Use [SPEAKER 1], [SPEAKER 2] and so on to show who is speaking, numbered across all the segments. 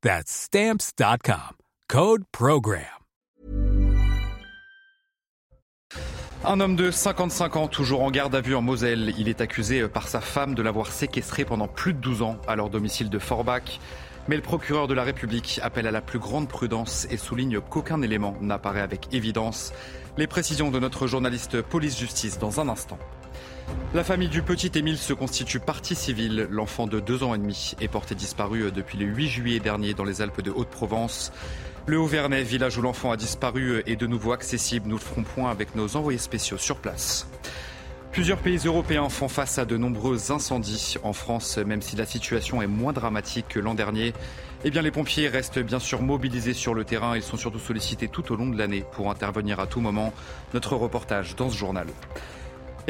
[SPEAKER 1] That's. Code Program.
[SPEAKER 2] Un homme de 55 ans, toujours en garde à vue en Moselle. Il est accusé par sa femme de l'avoir séquestré pendant plus de 12 ans à leur domicile de Forbach. Mais le procureur de la République appelle à la plus grande prudence et souligne qu'aucun élément n'apparaît avec évidence. Les précisions de notre journaliste police-justice dans un instant. La famille du petit Émile se constitue partie civile. L'enfant de deux ans et demi est porté disparu depuis le 8 juillet dernier dans les Alpes de Haute-Provence. Le Haut-Vernay, village où l'enfant a disparu, est de nouveau accessible. Nous le ferons point avec nos envoyés spéciaux sur place. Plusieurs pays européens font face à de nombreux incendies. En France, même si la situation est moins dramatique que l'an dernier, eh bien les pompiers restent bien sûr mobilisés sur le terrain. Ils sont surtout sollicités tout au long de l'année pour intervenir à tout moment. Notre reportage dans ce journal.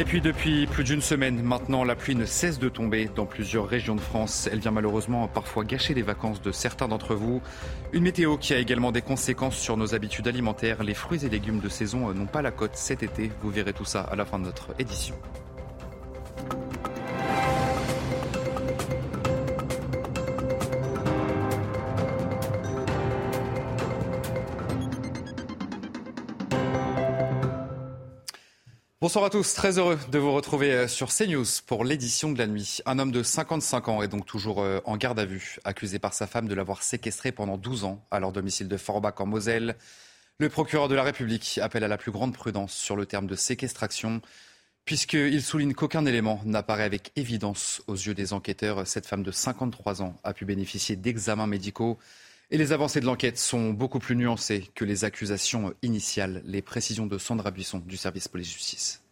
[SPEAKER 2] Et puis depuis plus d'une semaine maintenant, la pluie ne cesse de tomber dans plusieurs régions de France. Elle vient malheureusement parfois gâcher les vacances de certains d'entre vous. Une météo qui a également des conséquences sur nos habitudes alimentaires. Les fruits et légumes de saison n'ont pas la cote cet été. Vous verrez tout ça à la fin de notre édition. Bonsoir à tous, très heureux de vous retrouver euh, sur CNews pour l'édition de la nuit. Un homme de 55 ans est donc toujours euh, en garde à vue, accusé par sa femme de l'avoir séquestré pendant 12 ans à leur domicile de Forbach en Moselle. Le procureur de la République appelle à la plus grande prudence sur le terme de séquestration, puisqu'il souligne qu'aucun élément n'apparaît avec évidence aux yeux des enquêteurs. Cette femme de 53 ans a pu bénéficier d'examens médicaux et les avancées de l'enquête sont beaucoup plus nuancées que les accusations initiales. Les précisions de Sandra Buisson du service police-justice.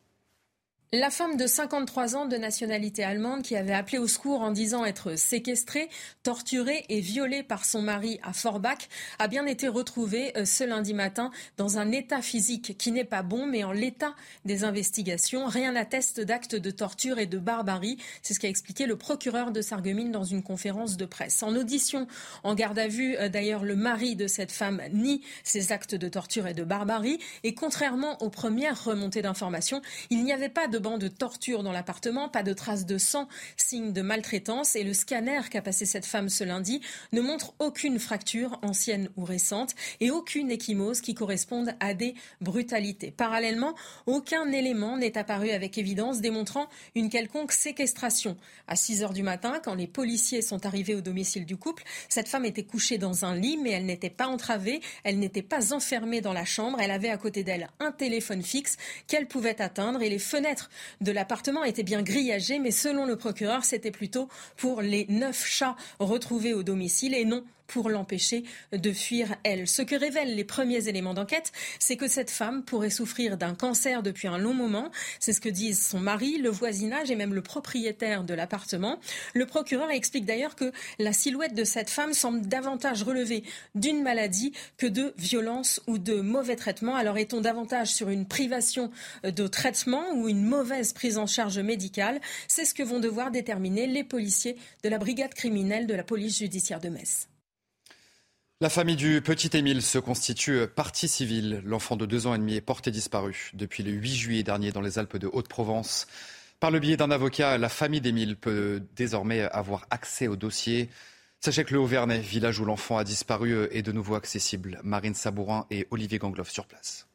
[SPEAKER 3] La femme de 53 ans de nationalité allemande qui avait appelé au secours en disant être séquestrée, torturée et violée par son mari à Forbach a bien été retrouvée euh, ce lundi matin dans un état physique qui n'est pas bon, mais en l'état des investigations. Rien n'atteste d'actes de torture et de barbarie. C'est ce qu'a expliqué le procureur de Sarreguemines dans une conférence de presse. En audition, en garde à vue, euh, d'ailleurs, le mari de cette femme nie ces actes de torture et de barbarie. Et contrairement aux premières remontées d'informations, il n'y avait pas de de torture dans l'appartement, pas de traces de sang, signe de maltraitance. Et le scanner qu'a passé cette femme ce lundi ne montre aucune fracture ancienne ou récente et aucune échymose qui corresponde à des brutalités. Parallèlement, aucun élément n'est apparu avec évidence démontrant une quelconque séquestration. À 6 heures du matin, quand les policiers sont arrivés au domicile du couple, cette femme était couchée dans un lit, mais elle n'était pas entravée, elle n'était pas enfermée dans la chambre, elle avait à côté d'elle un téléphone fixe qu'elle pouvait atteindre et les fenêtres de l'appartement était bien grillagé, mais selon le procureur, c'était plutôt pour les neuf chats retrouvés au domicile et non pour l'empêcher de fuir elle. Ce que révèlent les premiers éléments d'enquête, c'est que cette femme pourrait souffrir d'un cancer depuis un long moment. C'est ce que disent son mari, le voisinage et même le propriétaire de l'appartement. Le procureur explique d'ailleurs que la silhouette de cette femme semble davantage relever d'une maladie que de violence ou de mauvais traitement. Alors est-on davantage sur une privation de traitement ou une mauvaise prise en charge médicale? C'est ce que vont devoir déterminer les policiers de la brigade criminelle de la police judiciaire de Metz.
[SPEAKER 2] La famille du petit Émile se constitue partie civile. L'enfant de deux ans et demi est porté disparu depuis le 8 juillet dernier dans les Alpes de Haute-Provence. Par le biais d'un avocat, la famille d'Émile peut désormais avoir accès au dossier. Sachez que le Haut-Vernay, village où l'enfant a disparu, est de nouveau accessible. Marine Sabourin et Olivier Gangloff sur place.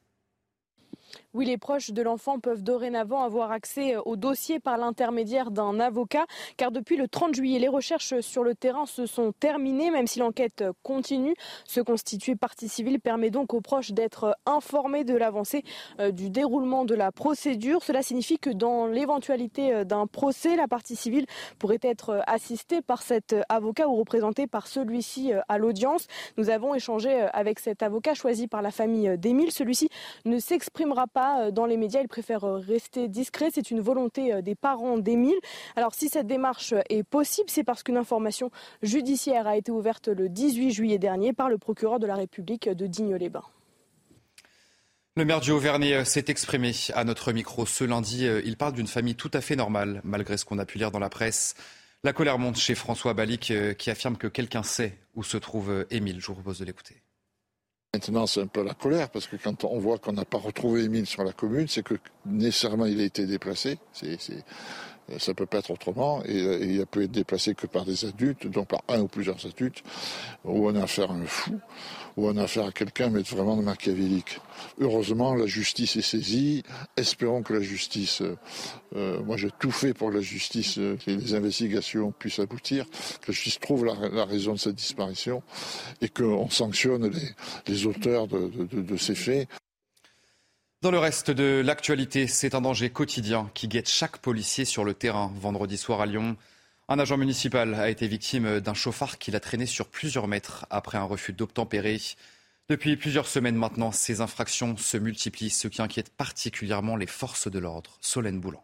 [SPEAKER 4] Oui, les proches de l'enfant peuvent dorénavant avoir accès au dossier par l'intermédiaire d'un avocat, car depuis le 30 juillet, les recherches sur le terrain se sont terminées, même si l'enquête continue. Se constituer partie civile permet donc aux proches d'être informés de l'avancée euh, du déroulement de la procédure. Cela signifie que dans l'éventualité euh, d'un procès, la partie civile pourrait être assistée par cet avocat ou représentée par celui-ci euh, à l'audience. Nous avons échangé avec cet avocat choisi par la famille d'Émile. Celui-ci ne s'exprimera pas euh, dans les médias. Il préfère euh, rester discret. C'est une volonté euh, des parents d'Émile. Alors si cette démarche est possible, c'est parce qu'une information judiciaire a été ouverte le 18 juillet dernier par le procureur de la République de Digne-les-Bains.
[SPEAKER 2] Le maire du Auvergne s'est exprimé à notre micro ce lundi. Il parle d'une famille tout à fait normale, malgré ce qu'on a pu lire dans la presse. La colère monte chez François Balic, qui affirme que quelqu'un sait où se trouve Émile. Je vous propose de l'écouter.
[SPEAKER 5] Maintenant, c'est un peu la colère, parce que quand on voit qu'on n'a pas retrouvé Émile sur la commune, c'est que nécessairement il a été déplacé. Ça peut pas être autrement, et, et, il peut être déplacé que par des adultes, donc par un ou plusieurs adultes, ou on a affaire à un fou, ou on a affaire à quelqu'un, mais vraiment de machiavélique. Heureusement, la justice est saisie. Espérons que la justice, euh, euh, moi j'ai tout fait pour que la justice, euh, les investigations puissent aboutir, que la justice trouve la, raison de cette disparition et qu'on sanctionne les, auteurs de ces faits.
[SPEAKER 2] Dans le reste de l'actualité, c'est un danger quotidien qui guette chaque policier sur le terrain. Vendredi soir à Lyon, un agent municipal a été victime d'un chauffard qui l'a traîné sur plusieurs mètres après un refus d'obtempérer. Depuis plusieurs semaines maintenant, ces infractions se multiplient, ce qui inquiète particulièrement les forces de l'ordre. Solène Boulan.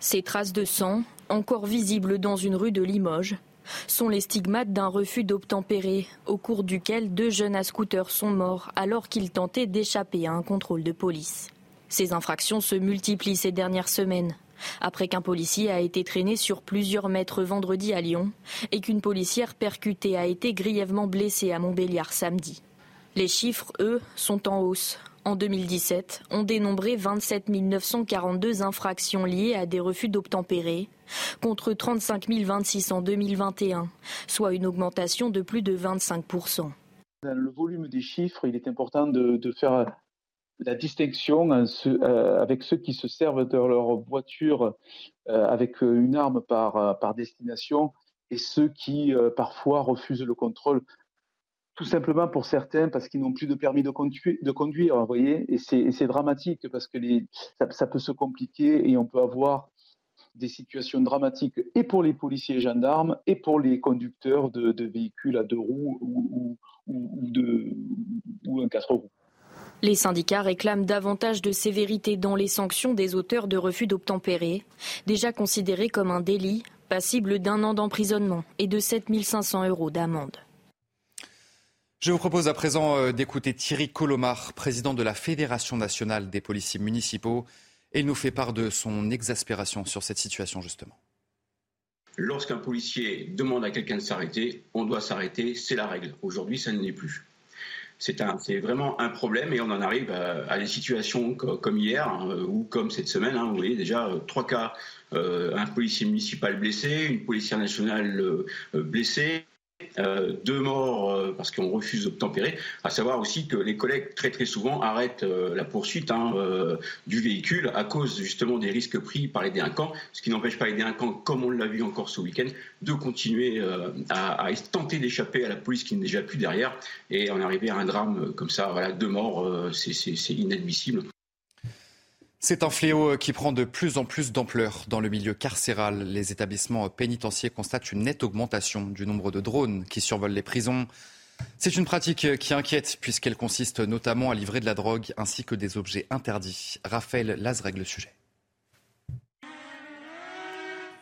[SPEAKER 6] Ces traces de sang, encore visibles dans une rue de Limoges, sont les stigmates d'un refus d'obtempérer, au cours duquel deux jeunes à scooter sont morts alors qu'ils tentaient d'échapper à un contrôle de police. Ces infractions se multiplient ces dernières semaines, après qu'un policier a été traîné sur plusieurs mètres vendredi à Lyon et qu'une policière percutée a été grièvement blessée à Montbéliard samedi. Les chiffres, eux, sont en hausse. En 2017, on dénombrait 27 942 infractions liées à des refus d'obtempérer, contre 35 026 en 2021, soit une augmentation de plus de 25
[SPEAKER 7] Dans le volume des chiffres, il est important de, faire la distinction euh, avec ceux qui se servent de leur voiture euh, avec une arme par, destination et ceux qui euh, parfois refusent le contrôle. Tout simplement pour certains parce qu'ils n'ont plus de permis de conduire, vous voyez, et c'est dramatique parce que ça, peut se compliquer et on peut avoir des situations dramatiques et pour les policiers et gendarmes et pour les conducteurs de, de véhicules à deux roues ou, ou, ou, de, ou un quatre roues.
[SPEAKER 6] Les syndicats réclament davantage de sévérité dans les sanctions des auteurs de refus d'obtempérer, déjà considérés comme un délit, passible d'un an d'emprisonnement et de 7 500 euros d'amende.
[SPEAKER 2] Je vous propose à présent euh, d'écouter Thierry Colomar, président de la Fédération nationale des policiers municipaux, et il nous fait part de son exaspération sur cette situation justement.
[SPEAKER 8] Lorsqu'un policier demande à quelqu'un de s'arrêter, on doit s'arrêter, c'est la règle. Aujourd'hui, ça ne l'est plus. C'est vraiment un problème et on en arrive à, des situations comme hier hein, ou comme cette semaine. Hein, vous voyez déjà euh, trois cas, euh, un policier municipal blessé, une policière nationale euh, blessée, euh, deux morts euh, parce qu'on refuse d'obtempérer, à savoir aussi que les collègues très très souvent arrêtent euh, la poursuite hein, du véhicule à cause justement des risques pris par les délinquants, ce qui n'empêche pas les délinquants, comme on l'a vu encore ce week-end, de continuer à, à, tenter d'échapper à la police qui n'est déjà plus derrière et en arriver à un drame comme ça, voilà, deux morts, c'est inadmissible.
[SPEAKER 2] C'est un fléau qui prend de plus en plus d'ampleur dans le milieu carcéral. Les établissements pénitentiaires constatent une nette augmentation du nombre de drones qui survolent les prisons. C'est une pratique qui inquiète puisqu'elle consiste notamment à livrer de la drogue ainsi que des objets interdits. Raphaël règle le sujet.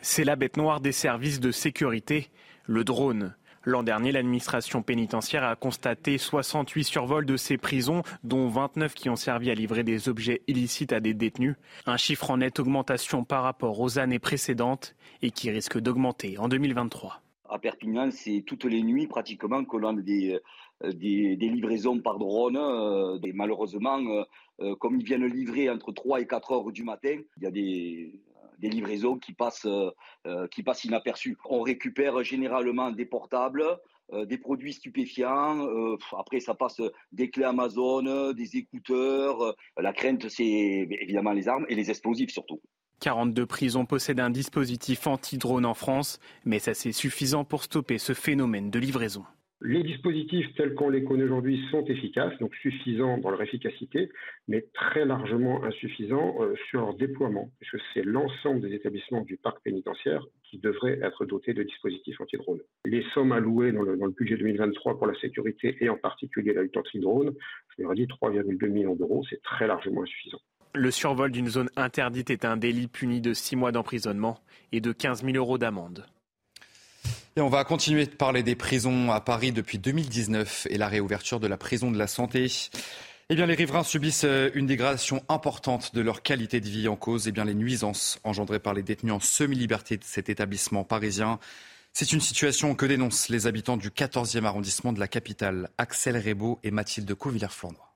[SPEAKER 9] C'est la bête noire des services de sécurité, le drone. L'an dernier, l'administration pénitentiaire a constaté 68 survols de ces prisons, dont 29 qui ont servi à livrer des objets illicites à des détenus. Un chiffre en nette augmentation par rapport aux années précédentes et qui risque d'augmenter en 2023.
[SPEAKER 10] À Perpignan, c'est toutes les nuits pratiquement que l'on a des, des, livraisons par drone. Euh, malheureusement, euh, comme ils viennent livrer entre 3 et 4 heures du matin, il y a des, des livraisons qui passent, euh, qui passent inaperçues. On récupère généralement des portables, des produits stupéfiants. après, ça passe des clés Amazon, des écouteurs. la crainte, c'est évidemment les armes et les explosifs surtout.
[SPEAKER 9] 42 prisons possèdent un dispositif anti-drone en France, mais ça c'est suffisant pour stopper ce phénomène de livraison.
[SPEAKER 11] Les dispositifs tels qu'on les connaît aujourd'hui sont efficaces, donc suffisants dans leur efficacité, mais très largement insuffisants euh, sur leur déploiement, puisque c'est l'ensemble des établissements du parc pénitentiaire qui devraient être dotés de dispositifs anti-drone. Les sommes allouées dans le, budget 2023 pour la sécurité et en particulier la lutte anti-drone, je leur ai dit 3,2 millions d'euros, c'est très largement insuffisant.
[SPEAKER 9] Le survol d'une zone interdite est un délit puni de 6 mois d'emprisonnement et de 15 000 euros d'amende.
[SPEAKER 2] Et on va continuer de parler des prisons à Paris depuis 2019 et la réouverture de la prison de la santé. Eh bien, les riverains subissent euh, une dégradation importante de leur qualité de vie en cause. Eh bien, les nuisances engendrées par les détenus en semi-liberté de cet établissement parisien. C'est une situation que dénoncent les habitants du 14e arrondissement de la capitale, Axel Rebaud et Mathilde Couvillère-Flournoy.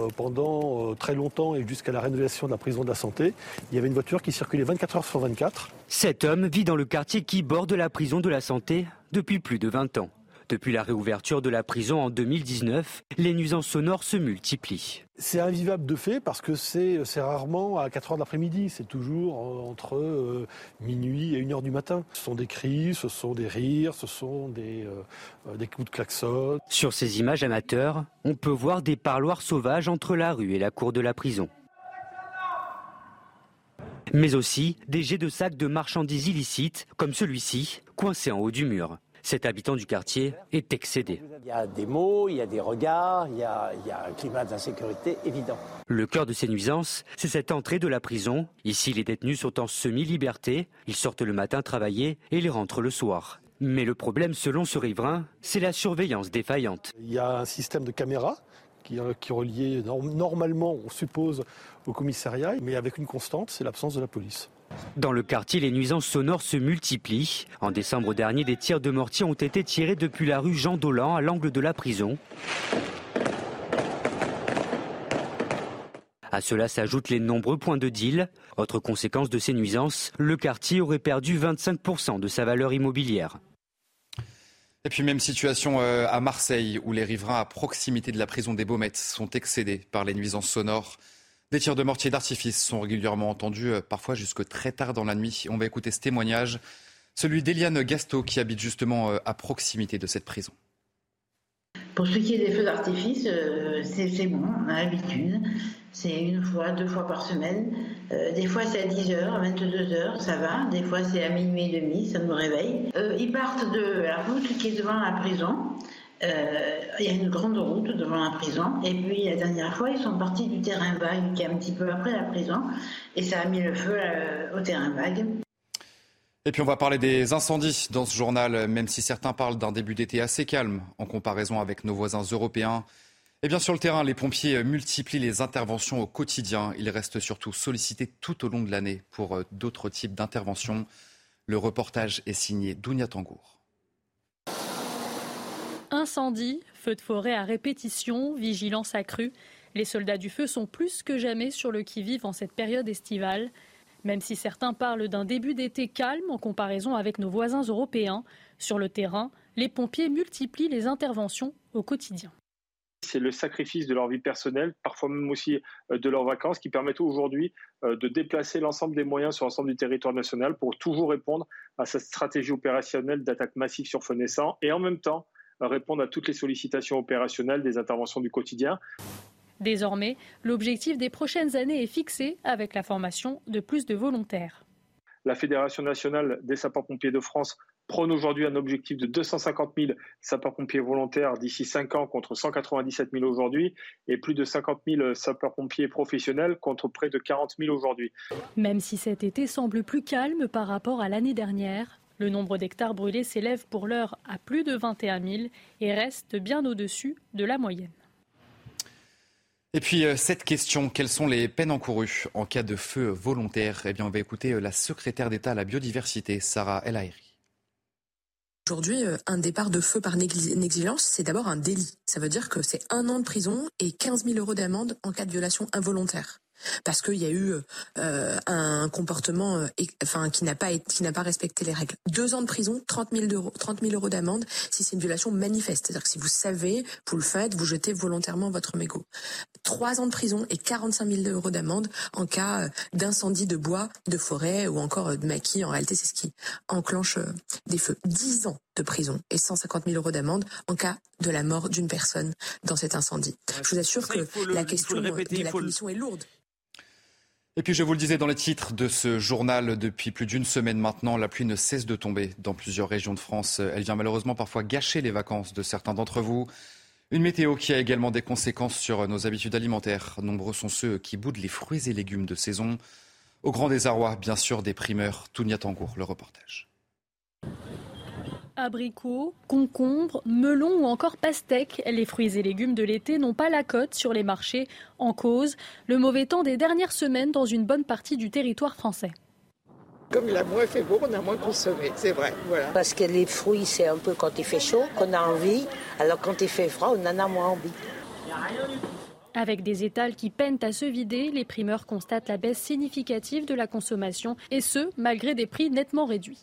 [SPEAKER 12] Euh, pendant euh, très longtemps et jusqu'à la rénovation de la prison de la santé, il y avait une voiture qui circulait 24 heures sur 24.
[SPEAKER 13] Cet homme vit dans le quartier qui borde la prison de la santé depuis plus de 20 ans. Depuis la réouverture de la prison en 2019, les nuisances sonores se multiplient.
[SPEAKER 12] C'est invivable de fait parce que c'est rarement à 4 heures de l'après-midi, c'est toujours euh, entre euh, minuit et 1 heure du matin. Ce sont des cris, ce sont des rires, ce sont des, euh, des coups de klaxon.
[SPEAKER 13] Sur ces images amateurs, on peut voir des parloirs sauvages entre la rue et la cour de la prison. Mais aussi des jets de sacs de marchandises illicites, comme celui-ci, coincé en haut du mur. Cet habitant du quartier est excédé.
[SPEAKER 14] Il y a des mots, il y a des regards, il y a, un climat d'insécurité évident.
[SPEAKER 13] Le cœur de ces nuisances, c'est cette entrée de la prison. Ici, les détenus sont en semi-liberté. Ils sortent le matin travailler et ils rentrent le soir. Mais le problème, selon ce riverain, c'est la surveillance défaillante.
[SPEAKER 12] Il y a un système de caméras qui, est relié normalement, on suppose, au commissariat, mais avec une constante, c'est l'absence de la police.
[SPEAKER 13] Dans le quartier, les nuisances sonores se multiplient. En décembre dernier, des tirs de mortier ont été tirés depuis la rue Jean Dolan à l'angle de la prison. À cela s'ajoutent les nombreux points de deal. Autre conséquence de ces nuisances, le quartier aurait perdu 25% de sa valeur immobilière.
[SPEAKER 2] Et puis même situation euh, à Marseille, où les riverains à proximité de la prison des Baumettes sont excédés par les nuisances sonores. Des tirs de mortier d'artifice sont régulièrement entendus, euh, parfois jusque très tard dans la nuit. On va écouter ce témoignage, celui d'Eliane Gasto, qui habite justement euh, à proximité de cette prison.
[SPEAKER 15] Pour ce qui est des feux d'artifice, euh, c'est bon, on a l'habitude. C'est une fois, deux fois par semaine. des fois c'est à 10h, 22h, ça va. Des fois c'est à minuit et demi, ça nous réveille. ils partent de la route qui est devant la prison. Euh, il y a une grande route devant la prison. Et puis la dernière fois, ils sont partis du terrain vague qui est un petit peu après la prison. Et ça a mis le feu euh, au terrain vague.
[SPEAKER 2] Et puis on va parler des incendies dans ce journal, même si certains parlent d'un début d'été assez calme en comparaison avec nos voisins européens. Et bien sur le terrain, les pompiers multiplient les interventions au quotidien. Ils restent surtout sollicités tout au long de l'année pour euh, d'autres types d'interventions. Le reportage est signé Dounia Tangour.
[SPEAKER 16] Incendie, feux de forêt à répétition, vigilance accrue. Les soldats du feu sont plus que jamais sur le qui-vive en cette période estivale. Même si certains parlent d'un début d'été calme en comparaison avec nos voisins européens, sur le terrain, les pompiers multiplient les interventions au quotidien.
[SPEAKER 17] C'est le sacrifice de leur vie personnelle, parfois même aussi euh, de leurs vacances, qui permettent aujourd'hui euh, de déplacer l'ensemble des moyens sur l'ensemble du territoire national pour toujours répondre à cette stratégie opérationnelle d'attaque massive sur feu naissant et en même temps répondre à toutes les sollicitations opérationnelles des interventions du quotidien.
[SPEAKER 16] Désormais, l'objectif des prochaines années est fixé avec la formation de plus de volontaires.
[SPEAKER 17] La Fédération nationale des sapeurs-pompiers de France prône aujourd'hui un objectif de 250 000 sapeurs-pompiers volontaires d'ici 5 ans contre 197 000 aujourd'hui et plus de 50 000 sapeurs-pompiers professionnels contre près de 40 000 aujourd'hui.
[SPEAKER 16] Même si cet été semble plus calme par rapport à l'année dernière, le nombre d'hectares brûlés s'élève pour l'heure à plus de 21 000 et reste bien au-dessus de la moyenne.
[SPEAKER 2] Et puis euh, cette question, quelles sont les peines encourues en cas de feu volontaire? Eh bien, on va écouter euh, la secrétaire d'État à la biodiversité, Sarah El Haïry.
[SPEAKER 18] Aujourd'hui, euh, un départ de feu par négligence, c'est d'abord un délit. Ça veut dire que c'est un an de prison et 15 000 euros d'amende en cas de violation involontaire. Parce qu'il y a eu euh, un comportement euh, enfin qui n'a pas qui n'a pas respecté les règles. Deux ans de prison, 30 000 euros, 30 000 euros d'amende si c'est une violation manifeste, c'est-à-dire que si vous savez, vous le faites, vous jetez volontairement votre mégot. Trois ans de prison et 45 000 euros d'amende en cas euh, d'incendie de bois, de forêt ou encore de maquis. En réalité, c'est ce qui enclenche des feux. Dix ans de prison et 150 000 euros d'amende en cas de la mort d'une personne dans cet incendie. Je vous assure que la question de la punition est lourde.
[SPEAKER 2] Et puis je vous le disais dans les titres de ce journal, depuis plus d'une semaine maintenant, la pluie ne cesse de tomber dans plusieurs régions de France. Elle vient malheureusement parfois gâcher les vacances de certains d'entre vous. Une météo qui a également des conséquences sur nos habitudes alimentaires. Nombreux sont ceux qui boudent les fruits et légumes de saison. Au grand désarroi, bien sûr, des primeurs. Tounia Tangour, le reportage
[SPEAKER 16] abricots, concombres, melons ou encore pastèques. Les fruits et légumes de l'été n'ont pas la cote sur les marchés. En cause, le mauvais temps des dernières semaines dans une bonne partie du territoire français.
[SPEAKER 19] Comme il a moins fait beau, on a moins consommé, c'est vrai. Voilà.
[SPEAKER 20] Parce que les fruits, c'est un peu quand il fait chaud qu'on a envie, alors quand il fait froid, on en a moins envie.
[SPEAKER 16] Avec des étals qui peinent à se vider, les primeurs constatent la baisse significative de la consommation, et ce, malgré des prix nettement réduits.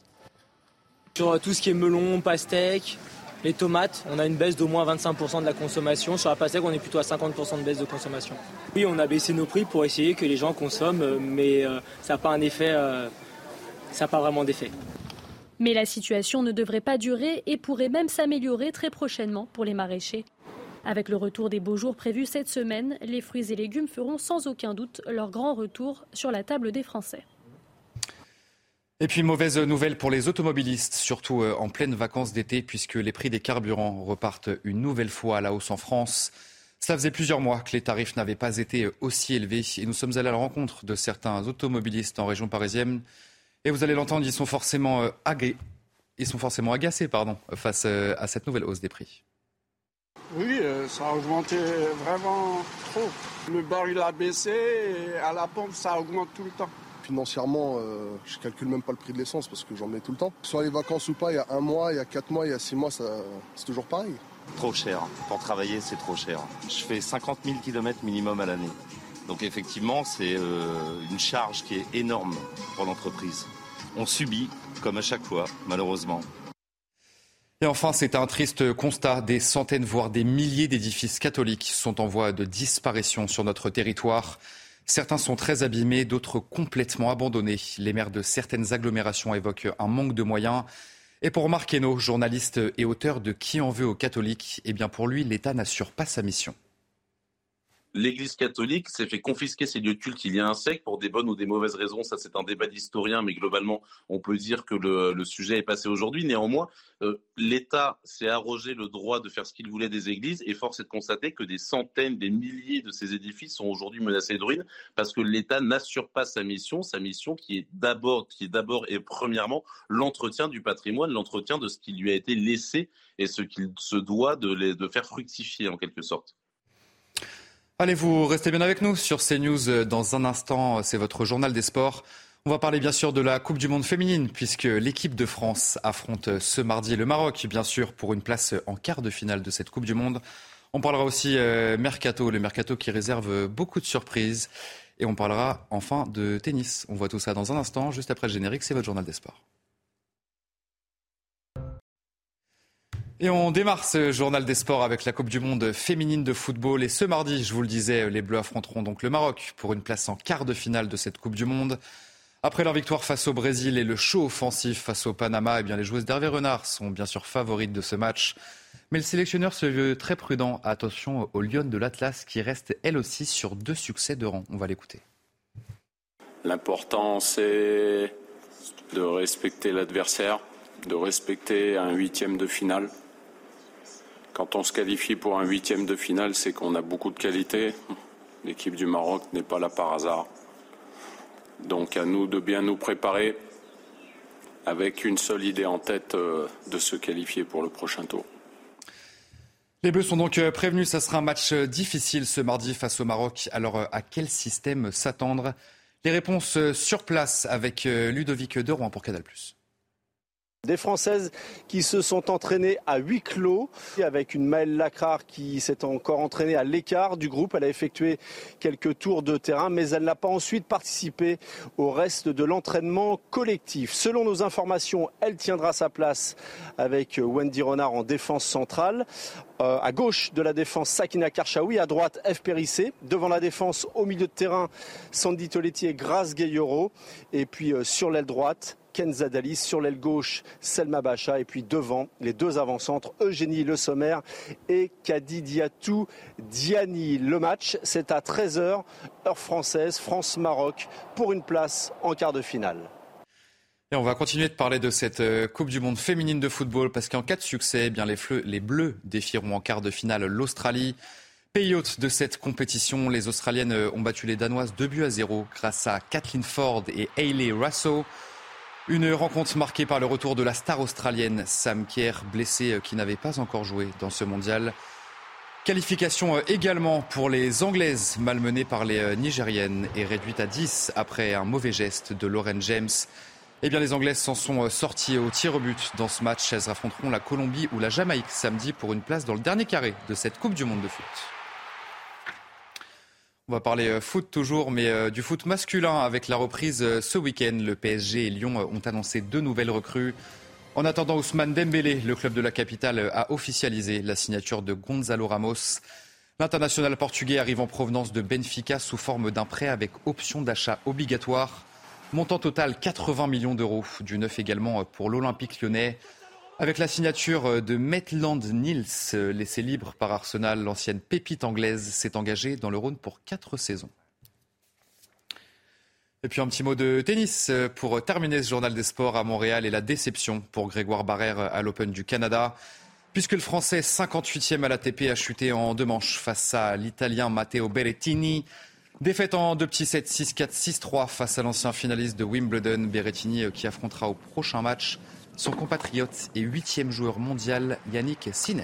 [SPEAKER 21] Sur tout ce qui est melon, pastèque, les tomates, on a une baisse d'au moins 25% de la consommation. Sur la pastèque, on est plutôt à 50% de baisse de consommation. Oui, on a baissé nos prix pour essayer que les gens consomment, mais euh, ça n'a pas un effet, euh, ça pas vraiment d'effet.
[SPEAKER 16] Mais la situation ne devrait pas durer et pourrait même s'améliorer très prochainement pour les maraîchers. Avec le retour des beaux jours prévus cette semaine, les fruits et légumes feront sans aucun doute leur grand retour sur la table des Français.
[SPEAKER 2] Et puis mauvaise nouvelle pour les automobilistes, surtout euh, en pleine vacances d'été, puisque les prix des carburants repartent une nouvelle fois à la hausse en France. Ça faisait plusieurs mois que les tarifs n'avaient pas été aussi élevés et nous sommes allés à la rencontre de certains automobilistes en région parisienne. Et vous allez l'entendre, ils sont forcément, euh, ils sont forcément agacés pardon, face euh, à cette nouvelle hausse des prix.
[SPEAKER 22] Oui, ça a augmenté vraiment trop. Le baril a baissé et à la pompe, ça augmente tout le temps.
[SPEAKER 23] Financièrement, euh, je calcule même pas le prix de l'essence parce que j'en mets tout le temps. Soit les vacances ou pas, il y a un mois, il y a quatre mois, il y a six mois, c'est toujours pareil.
[SPEAKER 24] Trop cher. Pour travailler, c'est trop cher. Je fais 50 000 km minimum à l'année. Donc effectivement, c'est euh, une charge qui est énorme pour l'entreprise. On subit, comme à chaque fois, malheureusement.
[SPEAKER 2] Et enfin, c'est un triste constat. Des centaines, voire des milliers d'édifices catholiques sont en voie de disparition sur notre territoire. Certains sont très abîmés, d'autres complètement abandonnés. Les maires de certaines agglomérations évoquent un manque de moyens. Et pour Marc Hainaut, journaliste et auteur de Qui en veut aux catholiques, eh bien pour lui, l'État n'assure pas sa mission
[SPEAKER 25] l'Église catholique s'est fait confisquer ses lieux de culte il y a un siècle pour des bonnes ou des mauvaises raisons. Ça, c'est un débat d'historien, mais globalement, on peut dire que le, sujet est passé aujourd'hui. Néanmoins, euh, l'État s'est arrogé le droit de faire ce qu'il voulait des églises et force est de constater que des centaines, des milliers de ces édifices sont aujourd'hui menacés de ruine parce que l'État n'assure pas sa mission, sa mission qui est d'abord, qui d'abord et premièrement l'entretien du patrimoine, l'entretien de ce qui lui a été laissé et ce qu'il se doit de faire fructifier en quelque sorte.
[SPEAKER 2] Allez, vous restez bien avec nous sur CNews. Euh, dans un instant, c'est votre journal des sports. On va parler bien sûr de la Coupe du Monde féminine, puisque l'équipe de France affronte ce mardi le Maroc, bien sûr, pour une place en quart de finale de cette Coupe du Monde. On parlera aussi euh, Mercato, le Mercato qui réserve beaucoup de surprises. Et on parlera enfin de tennis. On voit tout ça dans un instant, juste après le générique, c'est votre journal des sports. Et on démarre ce journal des sports avec la Coupe du Monde féminine de football. Et ce mardi, je vous le disais, les Bleus affronteront donc le Maroc pour une place en quart de finale de cette Coupe du Monde. Après leur victoire face au Brésil et le show offensif face au Panama, eh bien les joueuses d'Hervé Renard sont bien sûr favorites de ce match. Mais le sélectionneur se veut très prudent. Attention aux Lyon de l'Atlas qui reste elle aussi sur deux succès de rang. On va l'écouter.
[SPEAKER 26] L'important c'est de respecter l'adversaire, de respecter un huitième de finale. Quand on se qualifie pour un huitième de finale, c'est qu'on a beaucoup de qualité. L'équipe du Maroc n'est pas là par hasard. Donc à nous de bien nous préparer avec une seule idée en tête euh, de se qualifier pour le prochain tour.
[SPEAKER 2] Les Bleus sont donc euh, prévenus, ça sera un match euh, difficile ce mardi face au Maroc. Alors à quel système s'attendre? Les réponses sur place avec Ludovic Derouin pour Canal+.
[SPEAKER 27] Des Françaises qui se sont entraînées à huis clos, avec une Maëlle Lacrar qui s'est encore entraînée à l'écart du groupe. Elle a effectué quelques tours de terrain, mais elle n'a pas ensuite participé au reste de l'entraînement collectif. Selon nos informations, elle tiendra sa place avec Wendy Renard en défense centrale. Euh, à gauche de la défense, Sakina Karchaoui. À droite, F. Périssé. Devant la défense, au milieu de terrain, Sandy Toletti et Grace Gayoro. Et puis euh, sur l'aile droite, Kenza Dalis. Sur l'aile gauche, Selma Bacha. Et puis devant, les deux avant-centres, Eugénie Le Sommer et Kadi Diatou Diani. Le match, c'est à 13h, heure française, France-Maroc, pour une place en quart de finale.
[SPEAKER 2] Et on va continuer de parler de cette euh, Coupe du Monde féminine de football parce qu'en cas de succès, eh bien les, Bleus défieront en quart de finale l'Australie. Pays hôte de cette compétition, les Australiennes euh, ont battu les Danoises 2 buts à 0 grâce à Kathleen Ford et Hayley Russo. Une rencontre marquée par le retour de la star australienne Sam Kerr, blessée euh, qui n'avait pas encore joué dans ce mondial. Qualification également pour les Anglaises, malmenées par les Nigériennes et réduites à 10 après un mauvais geste de Lauren James. Eh bien, les Anglaises s'en sont euh, sorties au tir au but dans ce match. Elles affronteront la Colombie ou la Jamaïque samedi pour une place dans le dernier carré de cette Coupe du Monde de foot. On va parler euh, foot toujours, mais euh, du foot masculin avec la reprise ce week-end. Le PSG et Lyon ont annoncé deux nouvelles recrues. En attendant, Ousmane Dembélé, le club de la capitale, a officialisé la signature de Gonzalo Ramos. L'international portugais arrive en provenance de Benfica sous forme d'un prêt avec option d'achat obligatoire. Montant total 80 millions d'euros. Du neuf également pour l'Olympique lyonnais. Avec la signature de Maitland Niels, laissé libre par Arsenal, l'ancienne pépite anglaise s'est engagée dans le Rhône pour quatre saisons. Et puis un petit mot de tennis pour terminer ce journal des sports à Montréal et la déception pour Grégoire Barrère à l'Open du Canada. Puisque le Français 58e à l'ATP a chuté en deux manches face à l'Italien Matteo Berrettini. Défaite en deux petits sets 6-4, 6-3 face à l'ancien finaliste de Wimbledon, Berrettini, euh, qui affrontera au prochain match son compatriote et huitième joueur mondial Yannick Sinner.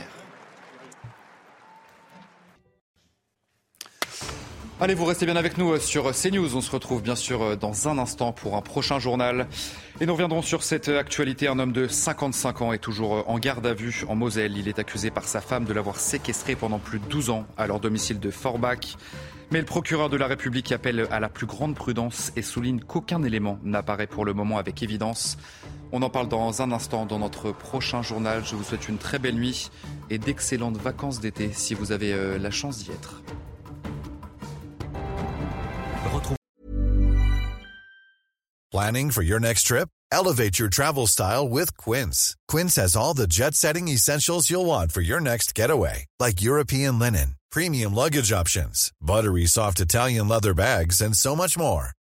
[SPEAKER 2] Allez, vous restez bien avec nous euh, sur CNews. On se retrouve bien sûr euh, dans un instant pour un prochain journal. Et nous reviendrons sur cette actualité. Un homme de 55 ans est toujours en garde à vue en Moselle. Il est accusé par sa femme de l'avoir séquestré pendant plus de 12 ans à leur domicile de Forbach. Mais le procureur de la République appelle à la plus grande prudence et souligne qu'aucun élément n'apparaît pour le moment avec évidence. On en parle dans un instant dans notre prochain journal. Je vous souhaite une très belle nuit et d'excellentes vacances d'été si vous avez euh, la chance d'y être.
[SPEAKER 28] Planning for your next trip? Elevate your travel style with Quince. Quince has all the jet-setting essentials you'll want for your next getaway, like European linen premium luggage options, buttery soft Italian leather bags, and so much more.